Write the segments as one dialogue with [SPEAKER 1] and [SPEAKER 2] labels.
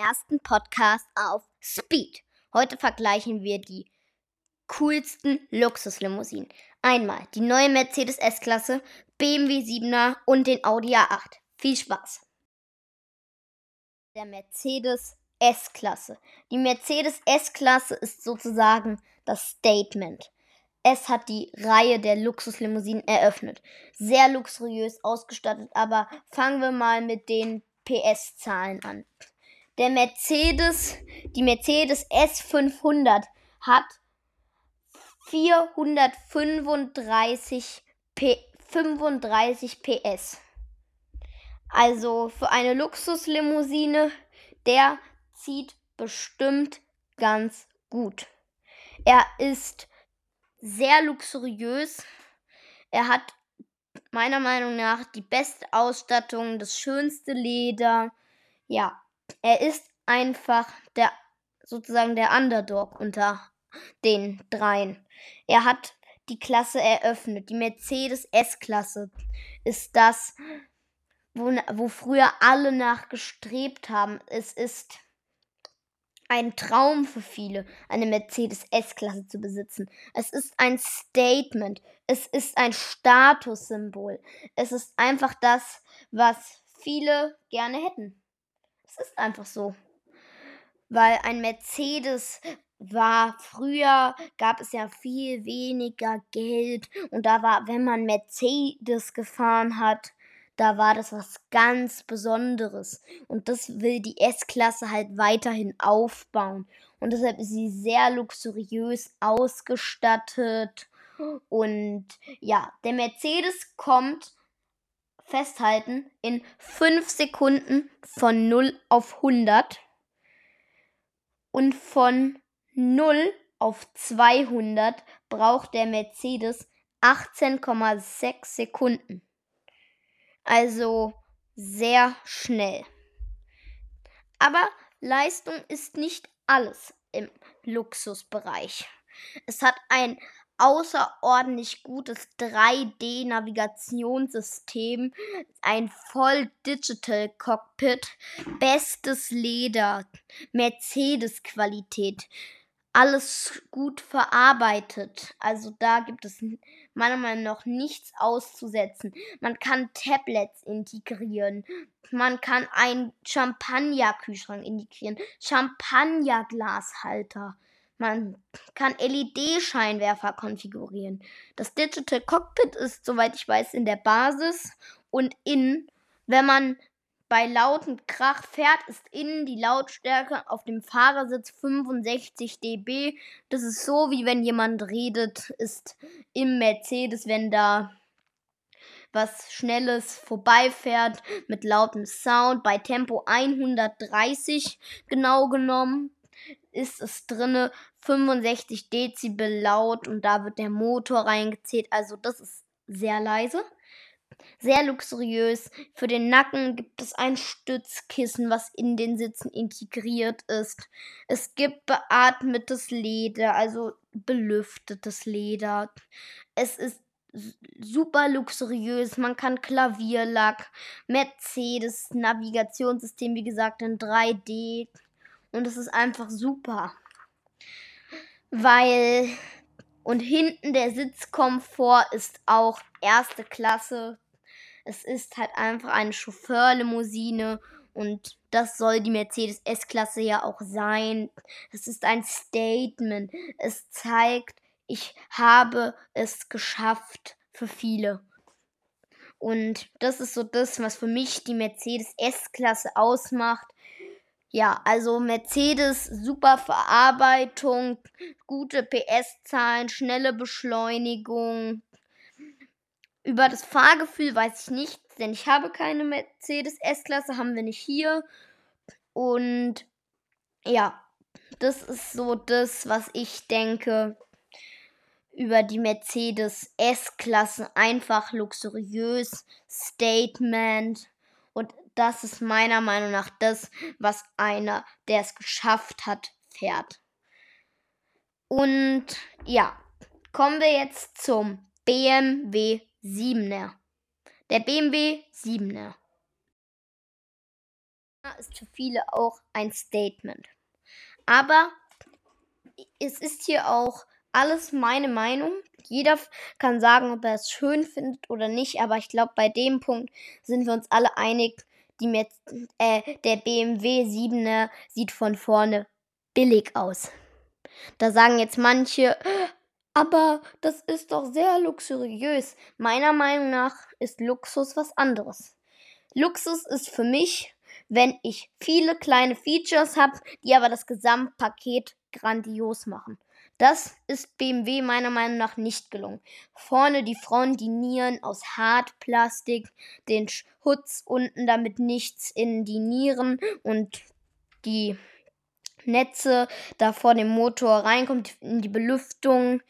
[SPEAKER 1] ersten Podcast auf Speed. Heute vergleichen wir die coolsten Luxuslimousinen. Einmal die neue Mercedes S-Klasse, BMW 7er und den Audi A8. Viel Spaß! Der Mercedes S-Klasse. Die Mercedes S-Klasse ist sozusagen das Statement. Es hat die Reihe der Luxuslimousinen eröffnet. Sehr luxuriös ausgestattet, aber fangen wir mal mit den PS-Zahlen an. Der Mercedes, die Mercedes S500 hat 435 P 35 PS. Also für eine Luxuslimousine, der zieht bestimmt ganz gut. Er ist sehr luxuriös. Er hat meiner Meinung nach die beste Ausstattung, das schönste Leder. Ja, er ist einfach der sozusagen der Underdog unter den dreien. Er hat die Klasse eröffnet. Die Mercedes S-Klasse ist das, wo, wo früher alle nachgestrebt haben. Es ist ein Traum für viele, eine Mercedes S-Klasse zu besitzen. Es ist ein Statement. Es ist ein Statussymbol. Es ist einfach das, was viele gerne hätten. Es ist einfach so. Weil ein Mercedes war früher gab es ja viel weniger Geld und da war, wenn man Mercedes gefahren hat, da war das was ganz Besonderes. Und das will die S-Klasse halt weiterhin aufbauen. Und deshalb ist sie sehr luxuriös ausgestattet. Und ja, der Mercedes kommt, festhalten, in 5 Sekunden von 0 auf 100. Und von 0 auf 200 braucht der Mercedes 18,6 Sekunden. Also sehr schnell. Aber Leistung ist nicht alles im Luxusbereich. Es hat ein außerordentlich gutes 3D-Navigationssystem, ein voll Digital Cockpit, bestes Leder, Mercedes-Qualität, alles gut verarbeitet. Also da gibt es meiner Meinung nach nichts auszusetzen. Man kann Tablets integrieren. Man kann einen Champagner-Kühlschrank integrieren. Champagner-Glashalter. Man kann LED-Scheinwerfer konfigurieren. Das Digital Cockpit ist, soweit ich weiß, in der Basis und innen, wenn man bei lautem Krach fährt, ist innen die Lautstärke auf dem Fahrersitz 65 dB. Das ist so, wie wenn jemand redet, ist im Mercedes, wenn da was Schnelles vorbeifährt mit lautem Sound. Bei Tempo 130 genau genommen ist es drinne 65 Dezibel laut und da wird der Motor reingezählt. Also das ist sehr leise. Sehr luxuriös. Für den Nacken gibt es ein Stützkissen, was in den Sitzen integriert ist. Es gibt beatmetes Leder, also belüftetes Leder. Es ist super luxuriös. Man kann Klavierlack, Mercedes Navigationssystem, wie gesagt, in 3D. Und es ist einfach super. Weil und hinten der Sitzkomfort ist auch erste Klasse. Es ist halt einfach eine Chauffeurlimousine und das soll die Mercedes S-Klasse ja auch sein. Es ist ein Statement. Es zeigt, ich habe es geschafft für viele. Und das ist so das, was für mich die Mercedes S-Klasse ausmacht. Ja, also Mercedes, super Verarbeitung, gute PS-Zahlen, schnelle Beschleunigung. Über das Fahrgefühl weiß ich nichts, denn ich habe keine Mercedes S-Klasse, haben wir nicht hier. Und ja, das ist so das, was ich denke über die Mercedes S-Klasse. Einfach luxuriös, Statement. Und das ist meiner Meinung nach das, was einer, der es geschafft hat, fährt. Und ja, kommen wir jetzt zum BMW 7er. Der BMW 7er. ist für viele auch ein Statement. Aber es ist hier auch alles meine Meinung. Jeder kann sagen, ob er es schön findet oder nicht, aber ich glaube, bei dem Punkt sind wir uns alle einig, die Merz äh, der BMW 7er sieht von vorne billig aus. Da sagen jetzt manche, aber das ist doch sehr luxuriös. Meiner Meinung nach ist Luxus was anderes. Luxus ist für mich, wenn ich viele kleine Features habe, die aber das Gesamtpaket grandios machen. Das ist BMW meiner Meinung nach nicht gelungen. Vorne die Front, die Nieren aus Hartplastik, den Schutz unten, damit nichts in die Nieren und die Netze da vor dem Motor reinkommt, in die Belüftung.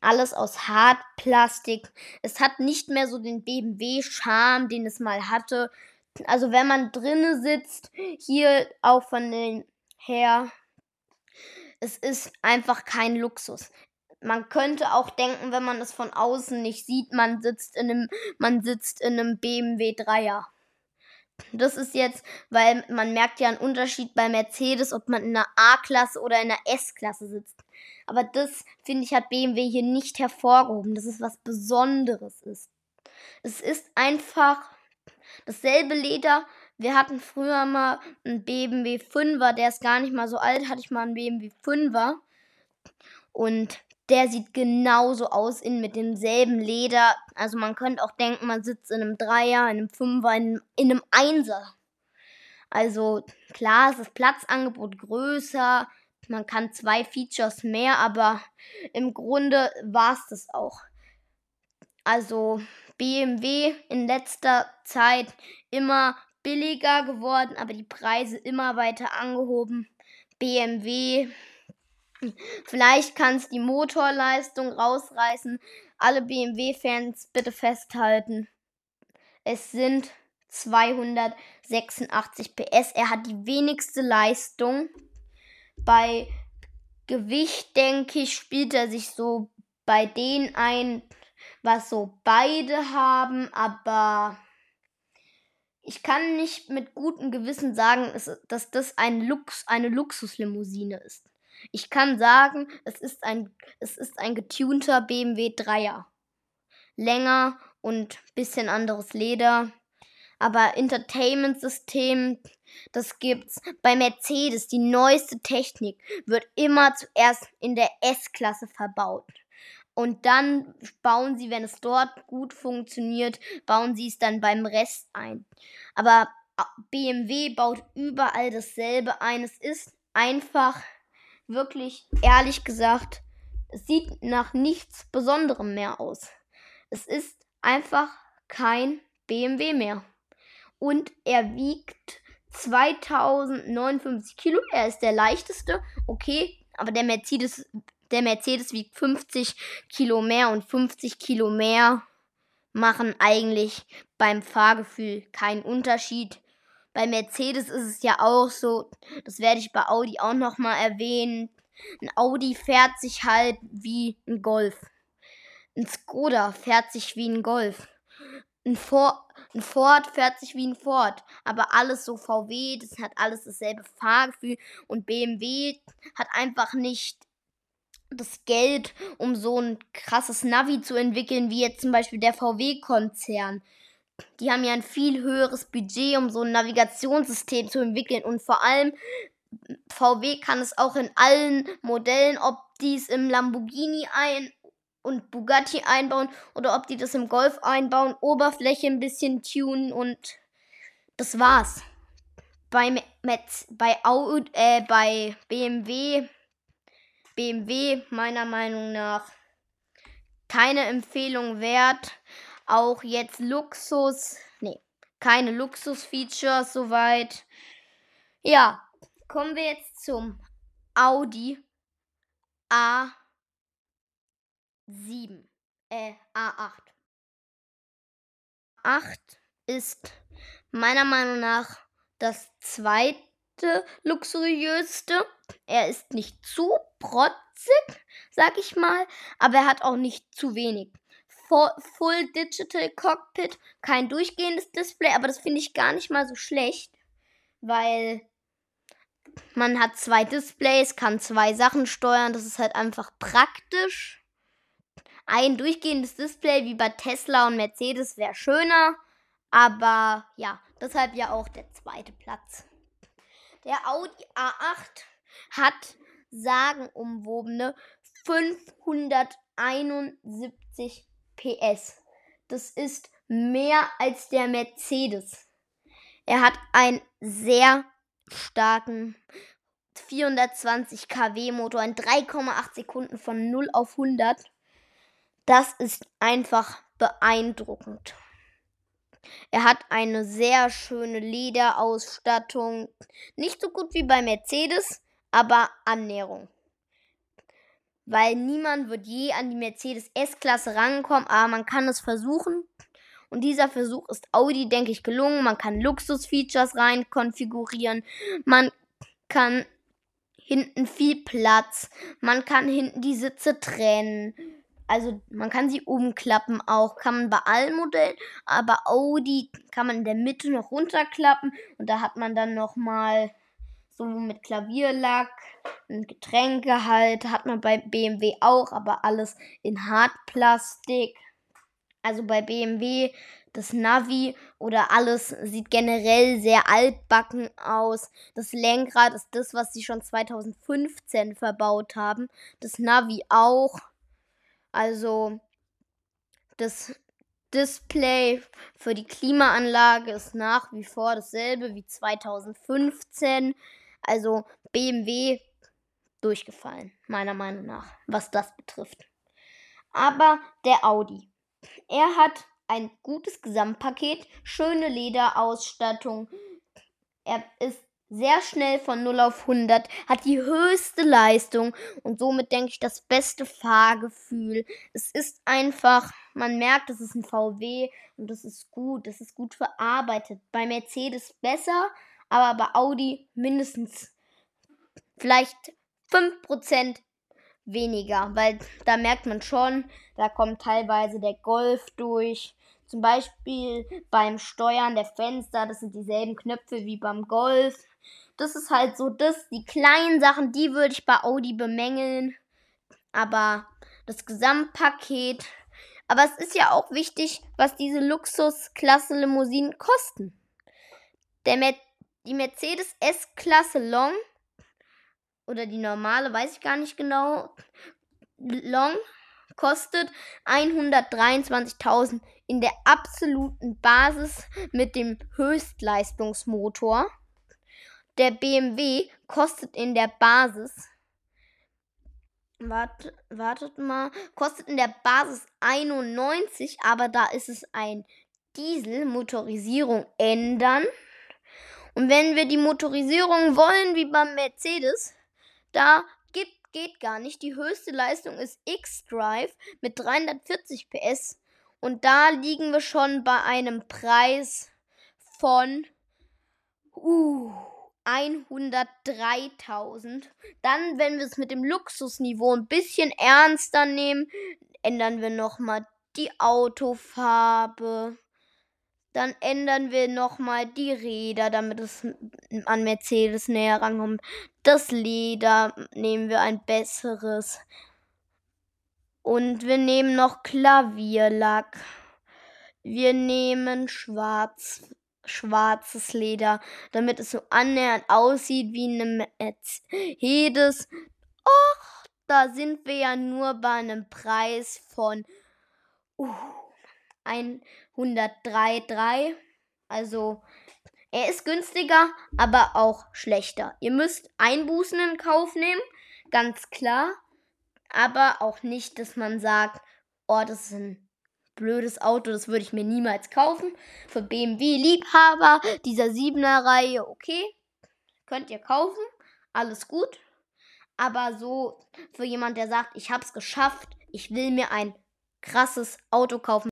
[SPEAKER 1] Alles aus Hartplastik. Es hat nicht mehr so den BMW-Charme, den es mal hatte. Also wenn man drinnen sitzt, hier auch von den her es ist einfach kein Luxus. Man könnte auch denken, wenn man es von außen nicht sieht, man sitzt in einem, man sitzt in einem BMW 3er. Das ist jetzt, weil man merkt ja einen Unterschied bei Mercedes, ob man in einer A-Klasse oder in einer S-Klasse sitzt. Aber das, finde ich, hat BMW hier nicht hervorgehoben, dass es was Besonderes ist. Es ist einfach dasselbe Leder, wir hatten früher mal einen BMW 5er, der ist gar nicht mal so alt, hatte ich mal einen BMW 5er. Und der sieht genauso aus, in mit demselben Leder. Also man könnte auch denken, man sitzt in einem Dreier, in einem Fünfer, in, in einem Einser. Also klar ist das Platzangebot größer, man kann zwei Features mehr, aber im Grunde war es das auch. Also BMW in letzter Zeit immer billiger geworden, aber die Preise immer weiter angehoben. BMW, vielleicht kann es die Motorleistung rausreißen. Alle BMW-Fans bitte festhalten. Es sind 286 PS. Er hat die wenigste Leistung. Bei Gewicht, denke ich, spielt er sich so bei denen ein, was so beide haben, aber ich kann nicht mit gutem Gewissen sagen, dass das ein Lux, eine Luxuslimousine ist. Ich kann sagen, es ist ein, es ist ein getunter BMW 3er. Länger und bisschen anderes Leder. Aber Entertainment-System, das gibt's bei Mercedes. Die neueste Technik wird immer zuerst in der S-Klasse verbaut. Und dann bauen sie, wenn es dort gut funktioniert, bauen sie es dann beim Rest ein. Aber BMW baut überall dasselbe ein. Es ist einfach, wirklich ehrlich gesagt, es sieht nach nichts Besonderem mehr aus. Es ist einfach kein BMW mehr. Und er wiegt 2059 Kilo. Er ist der leichteste, okay. Aber der Mercedes der Mercedes wiegt 50 Kilo mehr und 50 Kilo mehr machen eigentlich beim Fahrgefühl keinen Unterschied. Bei Mercedes ist es ja auch so, das werde ich bei Audi auch nochmal erwähnen. Ein Audi fährt sich halt wie ein Golf. Ein Skoda fährt sich wie ein Golf. Ein, For ein Ford fährt sich wie ein Ford. Aber alles so VW, das hat alles dasselbe Fahrgefühl. Und BMW hat einfach nicht das Geld, um so ein krasses Navi zu entwickeln, wie jetzt zum Beispiel der VW-Konzern. Die haben ja ein viel höheres Budget, um so ein Navigationssystem zu entwickeln. Und vor allem, VW kann es auch in allen Modellen, ob die es im Lamborghini ein und Bugatti einbauen oder ob die das im Golf einbauen, Oberfläche ein bisschen tunen und das war's. Bei, Metz, bei, Audi, äh, bei BMW BMW meiner Meinung nach keine Empfehlung wert. Auch jetzt Luxus, nee, keine Luxus-Features soweit. Ja, kommen wir jetzt zum Audi A7, äh, A8. 8 ist meiner Meinung nach das zweite luxuriöste. Er ist nicht zu protzig, sag ich mal, aber er hat auch nicht zu wenig. Full Digital Cockpit, kein durchgehendes Display, aber das finde ich gar nicht mal so schlecht, weil man hat zwei Displays, kann zwei Sachen steuern. Das ist halt einfach praktisch. Ein durchgehendes Display wie bei Tesla und Mercedes wäre schöner. Aber ja, deshalb ja auch der zweite Platz. Der Audi A8 hat sagenumwobene 571 PS. Das ist mehr als der Mercedes. Er hat einen sehr starken 420 kW Motor in 3,8 Sekunden von 0 auf 100. Das ist einfach beeindruckend. Er hat eine sehr schöne Lederausstattung. Nicht so gut wie bei Mercedes, aber Annäherung. Weil niemand wird je an die Mercedes S-Klasse rankommen, aber man kann es versuchen. Und dieser Versuch ist Audi, denke ich, gelungen. Man kann Luxus-Features rein konfigurieren. Man kann hinten viel Platz. Man kann hinten die Sitze trennen. Also man kann sie umklappen auch. Kann man bei allen Modellen. Aber Audi kann man in der Mitte noch runterklappen. Und da hat man dann nochmal so mit Klavierlack, ein Getränkehalt. Hat man bei BMW auch. Aber alles in Hartplastik. Also bei BMW das Navi oder alles sieht generell sehr altbacken aus. Das Lenkrad ist das, was sie schon 2015 verbaut haben. Das Navi auch. Also das Display für die Klimaanlage ist nach wie vor dasselbe wie 2015. Also BMW durchgefallen, meiner Meinung nach, was das betrifft. Aber der Audi. Er hat ein gutes Gesamtpaket, schöne Lederausstattung. Er ist sehr schnell von 0 auf 100, hat die höchste Leistung und somit denke ich das beste Fahrgefühl. Es ist einfach, man merkt, es ist ein VW und das ist gut, das ist gut verarbeitet. Bei Mercedes besser, aber bei Audi mindestens vielleicht 5% weniger, weil da merkt man schon, da kommt teilweise der Golf durch. Zum Beispiel beim Steuern der Fenster, das sind dieselben Knöpfe wie beim Golf. Das ist halt so das, die kleinen Sachen, die würde ich bei Audi bemängeln. Aber das Gesamtpaket. Aber es ist ja auch wichtig, was diese Luxusklasse-Limousinen kosten. Der Mer die Mercedes S-Klasse Long oder die normale, weiß ich gar nicht genau. Long kostet 123.000 in der absoluten Basis mit dem Höchstleistungsmotor. Der BMW kostet in der Basis Wart, wartet mal, kostet in der Basis 91, aber da ist es ein Diesel, Motorisierung ändern. Und wenn wir die Motorisierung wollen wie beim Mercedes, da gibt, geht gar nicht. Die höchste Leistung ist X-Drive mit 340 PS. Und da liegen wir schon bei einem Preis von uh, 103.000. Dann, wenn wir es mit dem Luxusniveau ein bisschen ernster nehmen, ändern wir nochmal die Autofarbe. Dann ändern wir nochmal die Räder, damit es an Mercedes näher rankommt. Das Leder nehmen wir ein besseres. Und wir nehmen noch Klavierlack. Wir nehmen schwarz, schwarzes Leder, damit es so annähernd aussieht wie eine Mercedes. Och, da sind wir ja nur bei einem Preis von uh, 103,3. Also er ist günstiger, aber auch schlechter. Ihr müsst Einbußen in Kauf nehmen, ganz klar. Aber auch nicht, dass man sagt, oh, das ist ein blödes Auto, das würde ich mir niemals kaufen. Für BMW-Liebhaber dieser 7er Reihe, okay, könnt ihr kaufen, alles gut. Aber so für jemand, der sagt, ich habe es geschafft, ich will mir ein krasses Auto kaufen.